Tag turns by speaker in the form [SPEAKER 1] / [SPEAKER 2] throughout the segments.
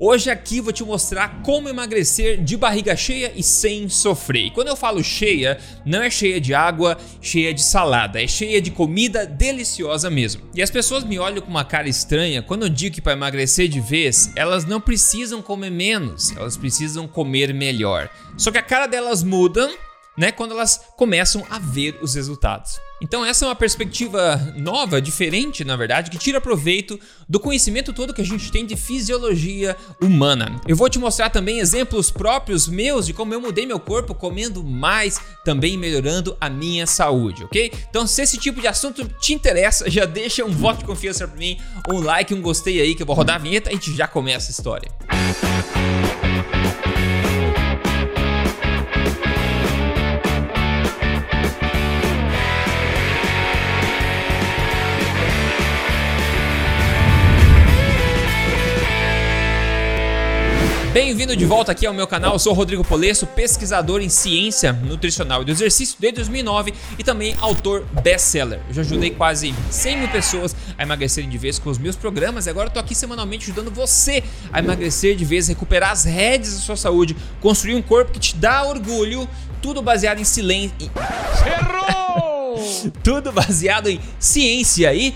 [SPEAKER 1] Hoje aqui vou te mostrar como emagrecer de barriga cheia e sem sofrer. E quando eu falo cheia, não é cheia de água, cheia de salada, é cheia de comida deliciosa mesmo. E as pessoas me olham com uma cara estranha quando eu digo que para emagrecer de vez, elas não precisam comer menos, elas precisam comer melhor. Só que a cara delas muda né, quando elas começam a ver os resultados. Então essa é uma perspectiva nova, diferente, na verdade, que tira proveito do conhecimento todo que a gente tem de fisiologia humana. Eu vou te mostrar também exemplos próprios meus de como eu mudei meu corpo comendo mais, também melhorando a minha saúde, ok? Então se esse tipo de assunto te interessa, já deixa um voto de confiança para mim, um like, um gostei aí que eu vou rodar a vinheta e a gente já começa a história. Música Bem-vindo de volta aqui ao meu canal, eu sou Rodrigo Polesso, pesquisador em ciência nutricional e do exercício desde 2009 e também autor best-seller. Eu já ajudei quase 100 mil pessoas a emagrecerem de vez com os meus programas e agora eu tô aqui semanalmente ajudando você a emagrecer de vez, recuperar as rédeas da sua saúde, construir um corpo que te dá orgulho, tudo baseado em silêncio. Errou! tudo baseado em ciência e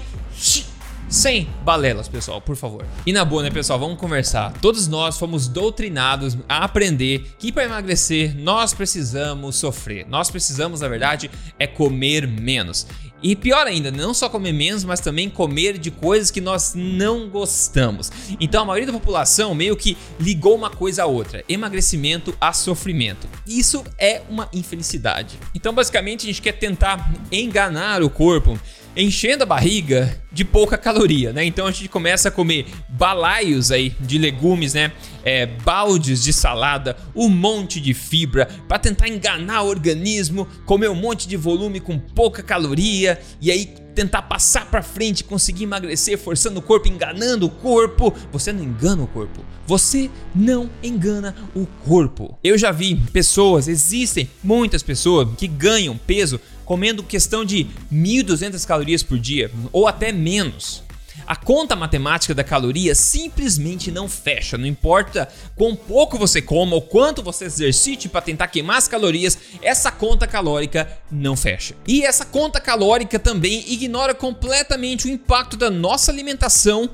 [SPEAKER 1] sem balelas, pessoal, por favor. E na boa, né, pessoal? Vamos conversar. Todos nós fomos doutrinados a aprender que para emagrecer nós precisamos sofrer. Nós precisamos, na verdade, é comer menos. E pior ainda, não só comer menos, mas também comer de coisas que nós não gostamos. Então a maioria da população meio que ligou uma coisa a outra: emagrecimento a sofrimento. Isso é uma infelicidade. Então, basicamente, a gente quer tentar enganar o corpo enchendo a barriga de pouca caloria, né? Então a gente começa a comer balaios aí de legumes, né? É, baldes de salada, um monte de fibra para tentar enganar o organismo, comer um monte de volume com pouca caloria e aí tentar passar para frente, conseguir emagrecer, forçando o corpo, enganando o corpo. Você não engana o corpo. Você não engana o corpo. Eu já vi pessoas, existem muitas pessoas que ganham peso comendo questão de 1.200 calorias por dia ou até menos. A conta matemática da caloria simplesmente não fecha. Não importa quão pouco você coma ou quanto você exercite para tentar queimar as calorias, essa conta calórica não fecha. E essa conta calórica também ignora completamente o impacto da nossa alimentação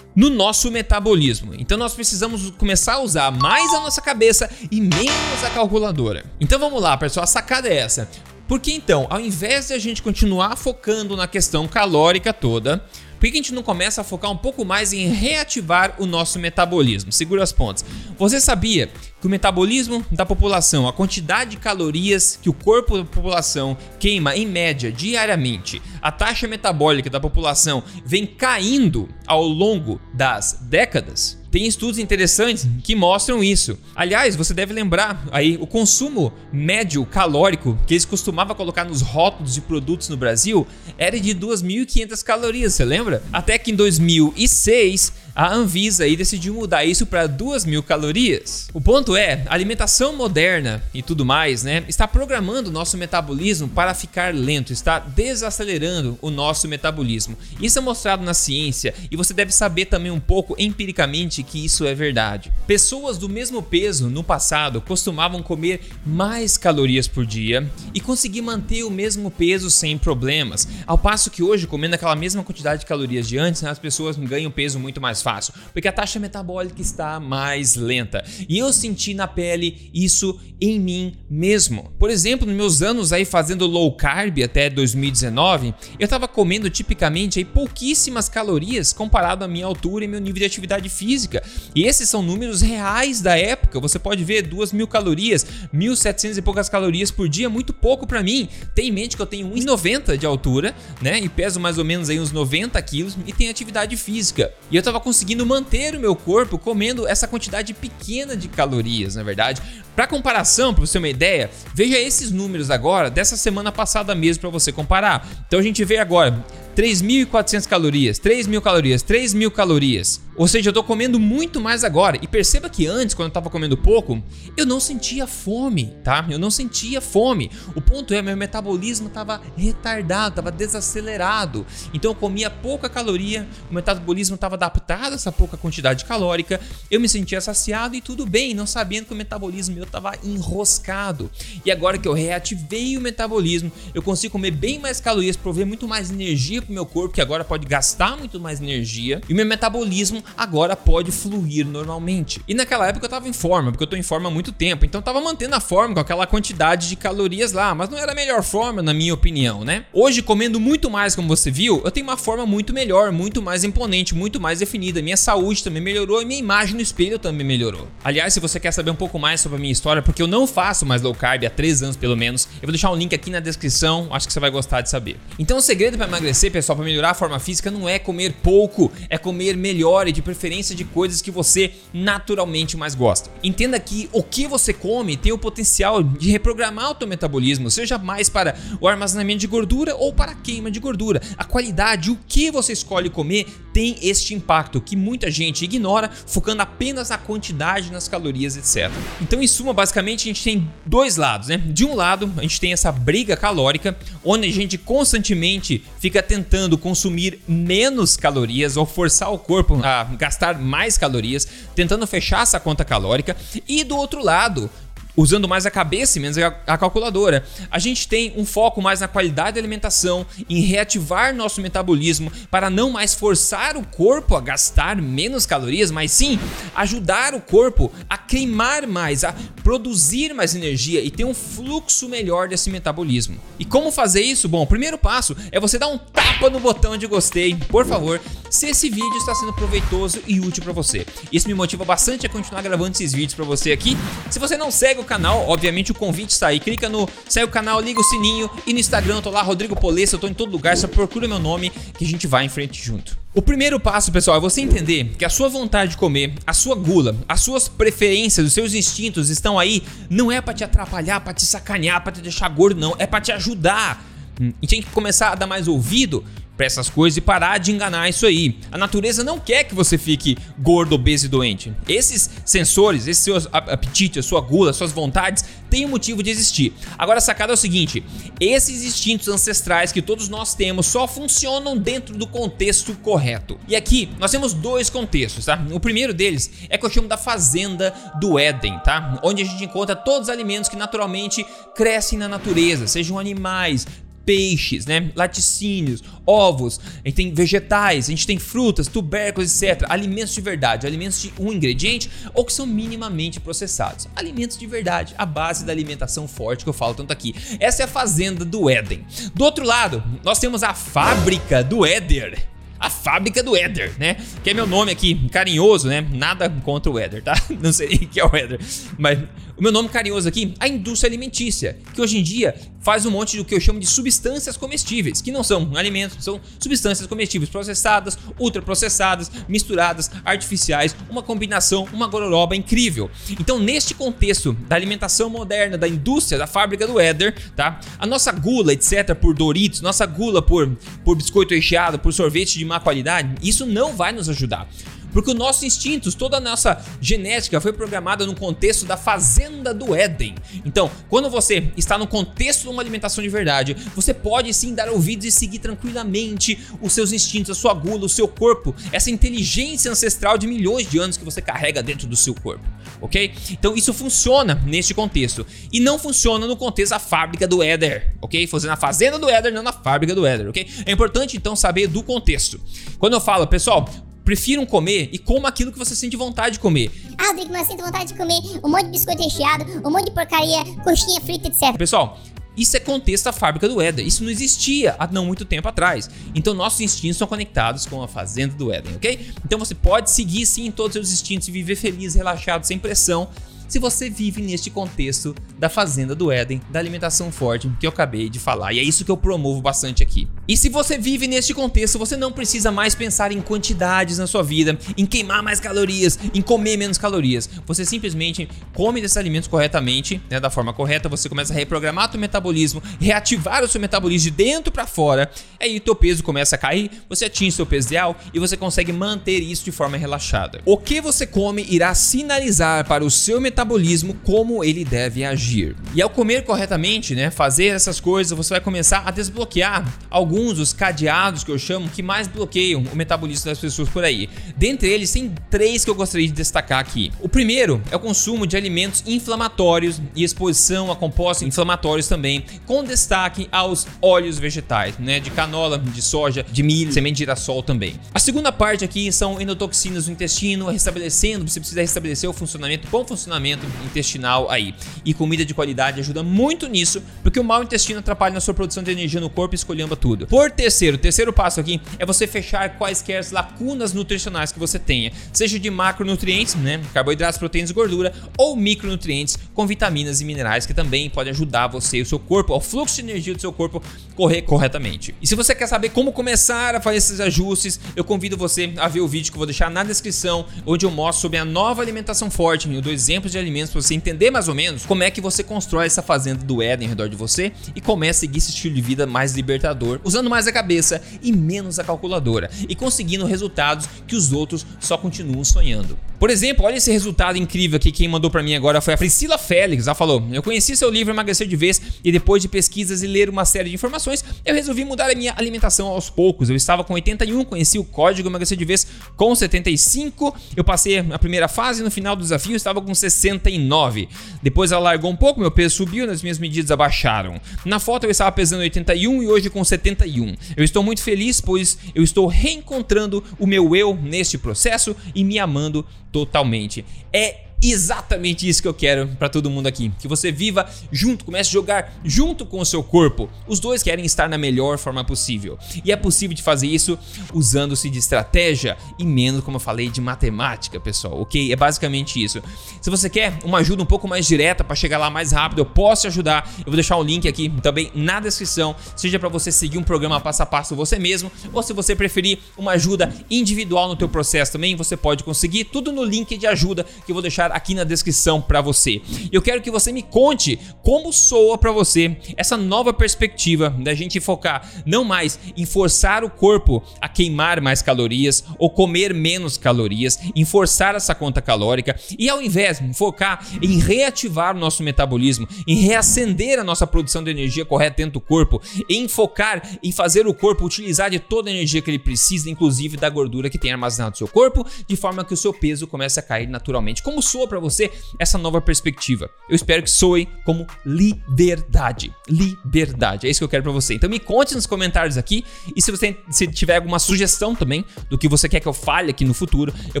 [SPEAKER 1] no nosso metabolismo. Então nós precisamos começar a usar mais a nossa cabeça e menos a calculadora. Então vamos lá, pessoal, a sacada é essa. Porque então, ao invés de a gente continuar focando na questão calórica toda, por que a gente não começa a focar um pouco mais em reativar o nosso metabolismo? Segura as pontas. Você sabia que o metabolismo da população, a quantidade de calorias que o corpo da população queima em média diariamente, a taxa metabólica da população vem caindo ao longo das décadas? Tem estudos interessantes que mostram isso. Aliás, você deve lembrar aí o consumo médio calórico que eles costumavam colocar nos rótulos de produtos no Brasil era de 2.500 calorias, você lembra? Até que em 2006 a Anvisa aí decidiu mudar isso para 2.000 calorias. O ponto é, a alimentação moderna e tudo mais, né, está programando o nosso metabolismo para ficar lento, está desacelerando o nosso metabolismo. Isso é mostrado na ciência e você deve saber também um pouco empiricamente que isso é verdade. Pessoas do mesmo peso no passado costumavam comer mais calorias por dia e conseguir manter o mesmo peso sem problemas, ao passo que hoje, comendo aquela mesma quantidade de calorias de antes, as pessoas ganham peso muito mais fácil, porque a taxa metabólica está mais lenta. E eu senti na pele isso em mim mesmo. Por exemplo, nos meus anos aí fazendo low carb até 2019, eu estava comendo tipicamente aí pouquíssimas calorias comparado à minha altura e meu nível de atividade física. E esses são números reais da época. Você pode ver 2 mil calorias, 1.700 e poucas calorias por dia, muito pouco para mim. Tem em mente que eu tenho 1,90 de altura, né? E peso mais ou menos aí uns 90 quilos e tenho atividade física. E eu tava com conseguindo manter o meu corpo comendo essa quantidade pequena de calorias, na verdade. Para comparação, para você ter uma ideia, veja esses números agora dessa semana passada mesmo para você comparar. Então a gente vê agora 3.400 calorias, 3.000 calorias, 3.000 calorias. Ou seja, eu tô comendo muito mais agora. E perceba que antes, quando eu tava comendo pouco, eu não sentia fome, tá? Eu não sentia fome. O ponto é, meu metabolismo tava retardado, tava desacelerado. Então eu comia pouca caloria, o metabolismo tava adaptado a essa pouca quantidade calórica. Eu me sentia saciado e tudo bem, não sabendo que o metabolismo meu tava enroscado. E agora que eu reativei o metabolismo, eu consigo comer bem mais calorias, prover muito mais energia pro meu corpo, que agora pode gastar muito mais energia. E o meu metabolismo agora pode fluir normalmente. E naquela época eu tava em forma, porque eu tô em forma há muito tempo, então eu tava mantendo a forma com aquela quantidade de calorias lá, mas não era a melhor forma, na minha opinião, né? Hoje, comendo muito mais, como você viu, eu tenho uma forma muito melhor, muito mais imponente, muito mais definida. Minha saúde também melhorou e minha imagem no espelho também melhorou. Aliás, se você quer saber um pouco mais sobre a minha história, porque eu não faço mais low carb há 3 anos pelo menos, eu vou deixar um link aqui na descrição, acho que você vai gostar de saber. Então, o segredo para emagrecer, pessoal, para melhorar a forma física, não é comer pouco, é comer melhor e de preferência de coisas que você naturalmente mais gosta. Entenda que o que você come tem o potencial de reprogramar o teu metabolismo, seja mais para o armazenamento de gordura ou para a queima de gordura. A qualidade, o que você escolhe comer tem este impacto que muita gente ignora, focando apenas na quantidade, nas calorias, etc. Então, em suma, basicamente a gente tem dois lados, né? De um lado, a gente tem essa briga calórica, onde a gente constantemente fica tentando consumir menos calorias ou forçar o corpo a gastar mais calorias, tentando fechar essa conta calórica, e do outro lado, usando mais a cabeça e menos a, calculadora. A gente tem um foco mais na qualidade da alimentação, em reativar nosso metabolismo para não mais forçar o corpo a gastar menos calorias, mas sim ajudar o corpo a queimar mais, a produzir mais energia e ter um fluxo melhor desse metabolismo. E como fazer isso? Bom, o primeiro passo é você dar um tapa no botão de gostei, por favor, se esse vídeo está sendo proveitoso e útil para você. Isso me motiva bastante a continuar gravando esses vídeos para você aqui. Se você não segue canal, obviamente o convite está aí. Clica no segue o canal, liga o sininho e no Instagram eu tô lá, Rodrigo Polesso, eu tô em todo lugar, só procura meu nome que a gente vai em frente junto. O primeiro passo, pessoal, é você entender que a sua vontade de comer, a sua gula, as suas preferências, os seus instintos estão aí, não é para te atrapalhar, para te sacanear, para te deixar gordo, não, é para te ajudar. Hum, e tem que começar a dar mais ouvido para essas coisas e parar de enganar isso aí. A natureza não quer que você fique gordo, obeso e doente. Esses sensores, esse seu apetite, a sua gula, as suas vontades têm um motivo de existir. Agora a sacada é o seguinte: esses instintos ancestrais que todos nós temos só funcionam dentro do contexto correto. E aqui nós temos dois contextos, tá? O primeiro deles é que eu chamo da fazenda do Éden, tá? Onde a gente encontra todos os alimentos que naturalmente crescem na natureza, sejam animais, peixes, né? Laticínios, ovos, a gente tem vegetais, a gente tem frutas, tubérculos, etc. Alimentos de verdade, alimentos de um ingrediente ou que são minimamente processados. Alimentos de verdade, a base da alimentação forte que eu falo tanto aqui. Essa é a fazenda do Éden. Do outro lado, nós temos a fábrica do Éder a fábrica do Éder, né? Que é meu nome aqui, carinhoso, né? Nada contra o Éder, tá? Não sei que é o Éder, mas o meu nome carinhoso aqui, a indústria alimentícia, que hoje em dia faz um monte do que eu chamo de substâncias comestíveis, que não são alimentos, são substâncias comestíveis processadas, ultraprocessadas, misturadas, artificiais, uma combinação, uma gororoba incrível. Então, neste contexto da alimentação moderna, da indústria, da fábrica do Éder, tá? A nossa gula, etc, por Doritos, nossa gula por, por biscoito recheado, por sorvete de má qualidade, isso não vai nos ajudar. Porque os nossos instintos, toda a nossa genética foi programada no contexto da fazenda do Éden. Então, quando você está no contexto de uma alimentação de verdade, você pode sim dar ouvidos e seguir tranquilamente os seus instintos, a sua gula, o seu corpo, essa inteligência ancestral de milhões de anos que você carrega dentro do seu corpo, ok? Então isso funciona neste contexto e não funciona no contexto da fábrica do Éder, ok? Fazendo na fazenda do Éder, não na fábrica do Éder, ok? É importante então saber do contexto. Quando eu falo, pessoal, prefiram comer e coma aquilo que você sente vontade de comer.
[SPEAKER 2] Ah, Rodrigo, mas eu sinto vontade de comer um monte de biscoito recheado, um monte de porcaria, coxinha frita, etc.
[SPEAKER 1] Pessoal, isso é contexto da fábrica do Éden. Isso não existia há não muito tempo atrás. Então nossos instintos são conectados com a fazenda do Éden, ok? Então você pode seguir sim todos os seus instintos e viver feliz, relaxado, sem pressão, se você vive neste contexto da fazenda do Éden, da alimentação forte que eu acabei de falar. E é isso que eu promovo bastante aqui. E se você vive neste contexto, você não precisa mais pensar em quantidades na sua vida, em queimar mais calorias, em comer menos calorias. Você simplesmente come desses alimentos corretamente, né, da forma correta, você começa a reprogramar o metabolismo, reativar o seu metabolismo de dentro para fora, aí o teu peso começa a cair, você atinge seu peso ideal e você consegue manter isso de forma relaxada. O que você come irá sinalizar para o seu metabolismo como ele deve agir. E ao comer corretamente, né, fazer essas coisas, você vai começar a desbloquear alguns dos cadeados que eu chamo que mais bloqueiam o metabolismo das pessoas por aí. Dentre eles tem três que eu gostaria de destacar aqui. O primeiro é o consumo de alimentos inflamatórios e exposição a compostos inflamatórios também, com destaque aos óleos vegetais, né, de canola, de soja, de milho, semente de girassol também. A segunda parte aqui são endotoxinas no intestino, restabelecendo, você precisa restabelecer o funcionamento, bom funcionamento intestinal aí. E comida de qualidade ajuda muito nisso, porque o mau intestino atrapalha na sua produção de energia no corpo e escolhamba tudo. Por terceiro, o terceiro passo aqui é você fechar quaisquer lacunas nutricionais que você tenha, seja de macronutrientes, né, carboidratos, proteínas e gordura, ou micronutrientes com vitaminas e minerais que também podem ajudar você e o seu corpo, ao fluxo de energia do seu corpo correr corretamente. E se você quer saber como começar a fazer esses ajustes, eu convido você a ver o vídeo que eu vou deixar na descrição, onde eu mostro sobre a nova alimentação forte, eu dou exemplos de alimentos para você entender mais ou menos como é que você constrói essa fazenda do Éden ao redor de você e começa a seguir esse estilo de vida mais libertador, usando mais a cabeça e menos a calculadora e conseguindo resultados que os outros só continuam sonhando. Por exemplo, olha esse resultado incrível aqui. Quem mandou para mim agora foi a Priscila Félix. Ela falou: Eu conheci seu livro Emagrecer de Vez e depois de pesquisas e ler uma série de informações, eu resolvi mudar a minha alimentação aos poucos. Eu estava com 81, conheci o código Emagrecer de Vez com 75. Eu passei a primeira fase no final do desafio estava com 69. Depois ela largou um pouco, meu peso subiu, as minhas medidas abaixaram. Na foto eu estava pesando 81 e hoje com 71. Eu estou muito feliz, pois eu estou reencontrando o meu eu neste processo e me amando totalmente. É exatamente isso que eu quero para todo mundo aqui. Que você viva junto, comece a jogar junto com o seu corpo. Os dois querem estar na melhor forma possível. E é possível de fazer isso usando-se de estratégia e menos, como eu falei, de matemática, pessoal. Ok? É basicamente isso. Se você quer uma ajuda um pouco mais direta para chegar lá mais rápido, eu posso te ajudar. Eu vou deixar um link aqui também na descrição, seja para você seguir um programa passo a passo você mesmo, ou se você preferir uma ajuda individual no teu processo também, você pode conseguir tudo no link de ajuda que eu vou deixar aqui na descrição para você. Eu quero que você me conte como soa para você essa nova perspectiva da gente focar não mais em forçar o corpo a queimar mais calorias ou comer menos calorias, em forçar essa conta calórica e ao invés focar em reativar o nosso metabolismo, em reacender a nossa produção de energia correta dentro do corpo, em focar em fazer o corpo utilizar de toda a energia que ele precisa, inclusive da gordura que tem armazenado no seu corpo, de forma que o seu peso comece a cair naturalmente. Como soa soa para você essa nova perspectiva. Eu espero que soe como liberdade. Liberdade. É isso que eu quero para você. Então me conte nos comentários aqui e se você se tiver alguma sugestão também do que você quer que eu fale aqui no futuro, eu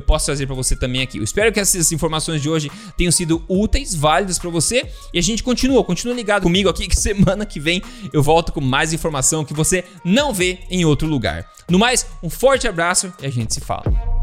[SPEAKER 1] posso trazer para você também aqui. Eu espero que essas informações de hoje tenham sido úteis, válidas para você e a gente continua, continua ligado comigo aqui que semana que vem eu volto com mais informação que você não vê em outro lugar. No mais, um forte abraço e a gente se fala.